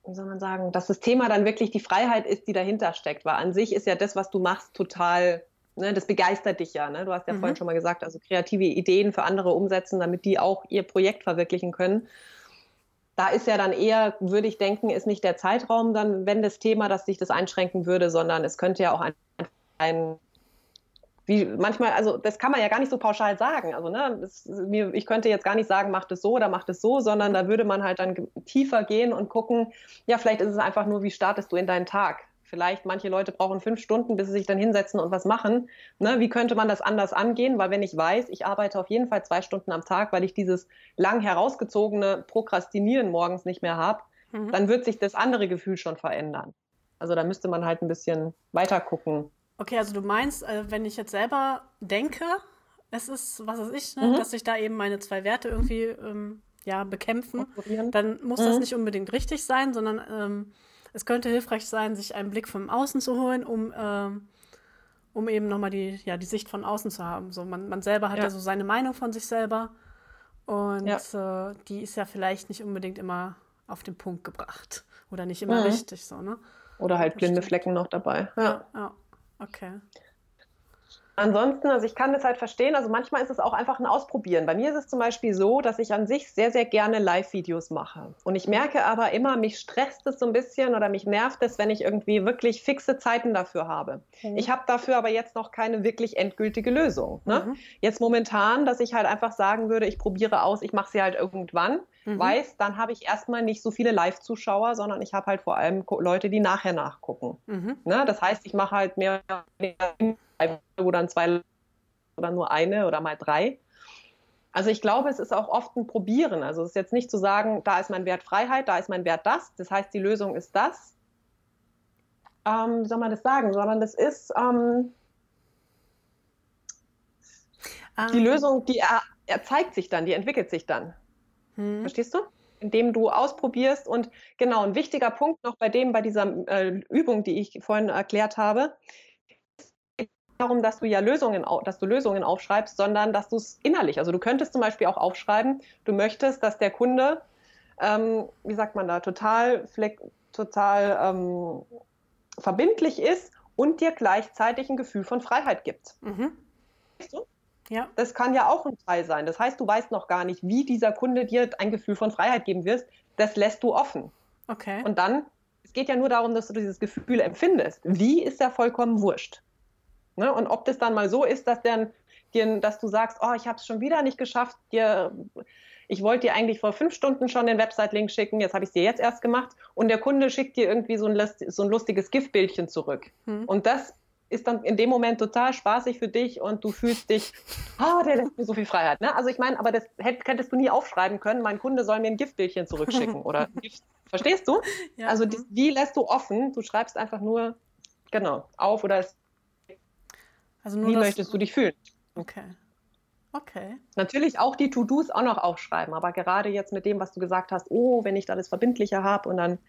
wie soll man sagen, dass das Thema dann wirklich die Freiheit ist, die dahinter steckt. Weil an sich ist ja das, was du machst, total, ne, das begeistert dich ja. Ne? Du hast ja mhm. vorhin schon mal gesagt, also kreative Ideen für andere umsetzen, damit die auch ihr Projekt verwirklichen können da ist ja dann eher, würde ich denken, ist nicht der Zeitraum dann, wenn das Thema, dass sich das einschränken würde, sondern es könnte ja auch ein, ein wie manchmal, also das kann man ja gar nicht so pauschal sagen. Also ne, es, ich könnte jetzt gar nicht sagen, macht es so oder macht es so, sondern da würde man halt dann tiefer gehen und gucken, ja, vielleicht ist es einfach nur, wie startest du in deinen Tag? Vielleicht manche Leute brauchen fünf Stunden, bis sie sich dann hinsetzen und was machen. Ne, wie könnte man das anders angehen? Weil wenn ich weiß, ich arbeite auf jeden Fall zwei Stunden am Tag, weil ich dieses lang herausgezogene Prokrastinieren morgens nicht mehr habe, mhm. dann wird sich das andere Gefühl schon verändern. Also da müsste man halt ein bisschen weiter gucken. Okay, also du meinst, äh, wenn ich jetzt selber denke, es ist, was weiß ich, ne, mhm. dass sich da eben meine zwei Werte irgendwie ähm, ja, bekämpfen, dann muss mhm. das nicht unbedingt richtig sein, sondern ähm, es könnte hilfreich sein, sich einen Blick von außen zu holen, um, äh, um eben nochmal die, ja, die Sicht von außen zu haben. So, man, man selber hat ja. ja so seine Meinung von sich selber und ja. äh, die ist ja vielleicht nicht unbedingt immer auf den Punkt gebracht oder nicht immer mhm. richtig. So, ne? Oder halt blinde Flecken noch dabei. Ja, ja. okay. Ansonsten, also ich kann das halt verstehen, also manchmal ist es auch einfach ein Ausprobieren. Bei mir ist es zum Beispiel so, dass ich an sich sehr, sehr gerne Live-Videos mache. Und ich merke aber immer, mich stresst es so ein bisschen oder mich nervt es, wenn ich irgendwie wirklich fixe Zeiten dafür habe. Mhm. Ich habe dafür aber jetzt noch keine wirklich endgültige Lösung. Ne? Mhm. Jetzt momentan, dass ich halt einfach sagen würde, ich probiere aus, ich mache sie halt irgendwann, mhm. weiß, dann habe ich erstmal nicht so viele Live-Zuschauer, sondern ich habe halt vor allem Leute, die nachher nachgucken. Mhm. Ne? Das heißt, ich mache halt mehr wo dann zwei oder nur eine oder mal drei. Also ich glaube, es ist auch oft ein Probieren. Also es ist jetzt nicht zu sagen, da ist mein Wert Freiheit, da ist mein Wert das. Das heißt, die Lösung ist das. Ähm, wie soll man das sagen? Sondern das ist ähm, um. die ähm. Lösung, die er, er, zeigt sich dann, die entwickelt sich dann. Hm. Verstehst du? Indem du ausprobierst und genau ein wichtiger Punkt noch bei dem, bei dieser äh, Übung, die ich vorhin erklärt habe, darum, dass du ja Lösungen, dass du Lösungen aufschreibst, sondern dass du es innerlich, also du könntest zum Beispiel auch aufschreiben, du möchtest, dass der Kunde, ähm, wie sagt man da, total, total ähm, verbindlich ist und dir gleichzeitig ein Gefühl von Freiheit gibt. Mhm. Weißt du? Ja. Das kann ja auch ein Teil sein. Das heißt, du weißt noch gar nicht, wie dieser Kunde dir ein Gefühl von Freiheit geben wird. Das lässt du offen. Okay. Und dann, es geht ja nur darum, dass du dieses Gefühl empfindest. Wie ist ja vollkommen wurscht. Ne? Und ob das dann mal so ist, dass, dann, dir, dass du sagst, oh, ich habe es schon wieder nicht geschafft, dir, ich wollte dir eigentlich vor fünf Stunden schon den Website-Link schicken, jetzt habe ich es dir jetzt erst gemacht und der Kunde schickt dir irgendwie so ein, so ein lustiges GIF-Bildchen zurück. Hm. Und das ist dann in dem Moment total spaßig für dich und du fühlst dich, ah, oh, der lässt mir so viel Freiheit. Ne? Also ich meine, aber das hättest du nie aufschreiben können, mein Kunde soll mir ein Giftbildchen zurückschicken oder verstehst du? Ja. Also die, wie lässt du offen? Du schreibst einfach nur, genau, auf oder es, also wie möchtest du dich fühlen? Okay. Okay. Natürlich auch die To-Dos auch noch aufschreiben, aber gerade jetzt mit dem, was du gesagt hast, oh, wenn ich da das verbindlicher habe und dann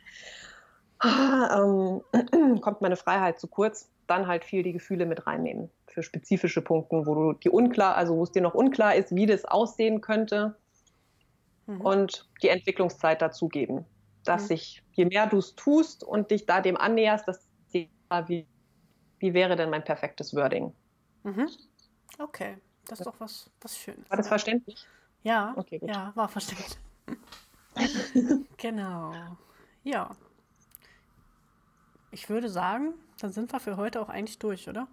ah, ähm, kommt meine Freiheit zu kurz, dann halt viel die Gefühle mit reinnehmen für spezifische Punkte, wo du die unklar, also wo es dir noch unklar ist, wie das aussehen könnte mhm. und die Entwicklungszeit dazugeben, dass mhm. sich je mehr du es tust und dich da dem annäherst, dass wie, wie wäre denn mein perfektes Wording? Mhm. Okay, das ist doch was, was Schönes. War das verständlich? Ja, okay, ja, war verständlich. genau. Ja. Ich würde sagen, dann sind wir für heute auch eigentlich durch, oder?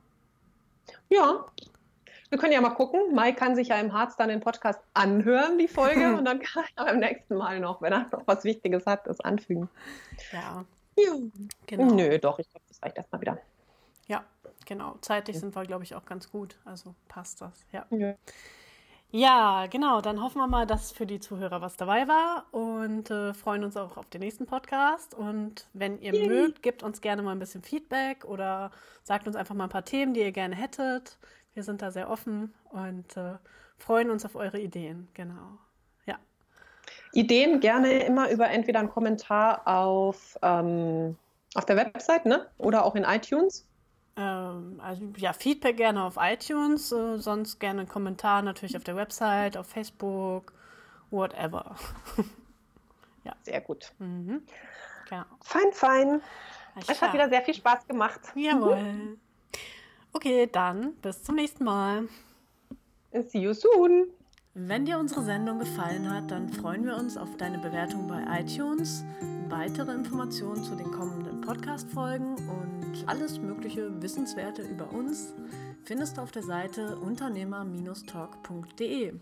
Ja. Wir können ja mal gucken. Mai kann sich ja im Harz dann den Podcast anhören, die Folge, und dann kann er beim nächsten Mal noch, wenn er noch was Wichtiges hat, das anfügen. Ja. ja. Genau. Nö, doch, ich glaube, das reicht erstmal wieder. Ja, genau. Zeitlich sind wir, glaube ich, auch ganz gut. Also passt das, ja. ja. Ja, genau. Dann hoffen wir mal, dass für die Zuhörer was dabei war und äh, freuen uns auch auf den nächsten Podcast. Und wenn ihr Yay. mögt, gebt uns gerne mal ein bisschen Feedback oder sagt uns einfach mal ein paar Themen, die ihr gerne hättet. Wir sind da sehr offen und äh, freuen uns auf eure Ideen. Genau. Ja. Ideen gerne immer über entweder einen Kommentar auf, ähm, auf der Website ne? oder auch in iTunes. Ähm, also ja, Feedback gerne auf iTunes, äh, sonst gerne einen Kommentar natürlich auf der Website, auf Facebook, whatever. ja. Sehr gut. Mhm. Genau. Fein, fein. Es hat wieder sehr viel Spaß gemacht. Jawohl. Okay, dann bis zum nächsten Mal. See you soon. Wenn dir unsere Sendung gefallen hat, dann freuen wir uns auf deine Bewertung bei iTunes, weitere Informationen zu den kommenden Podcast-Folgen und alles mögliche Wissenswerte über uns findest du auf der Seite unternehmer-talk.de.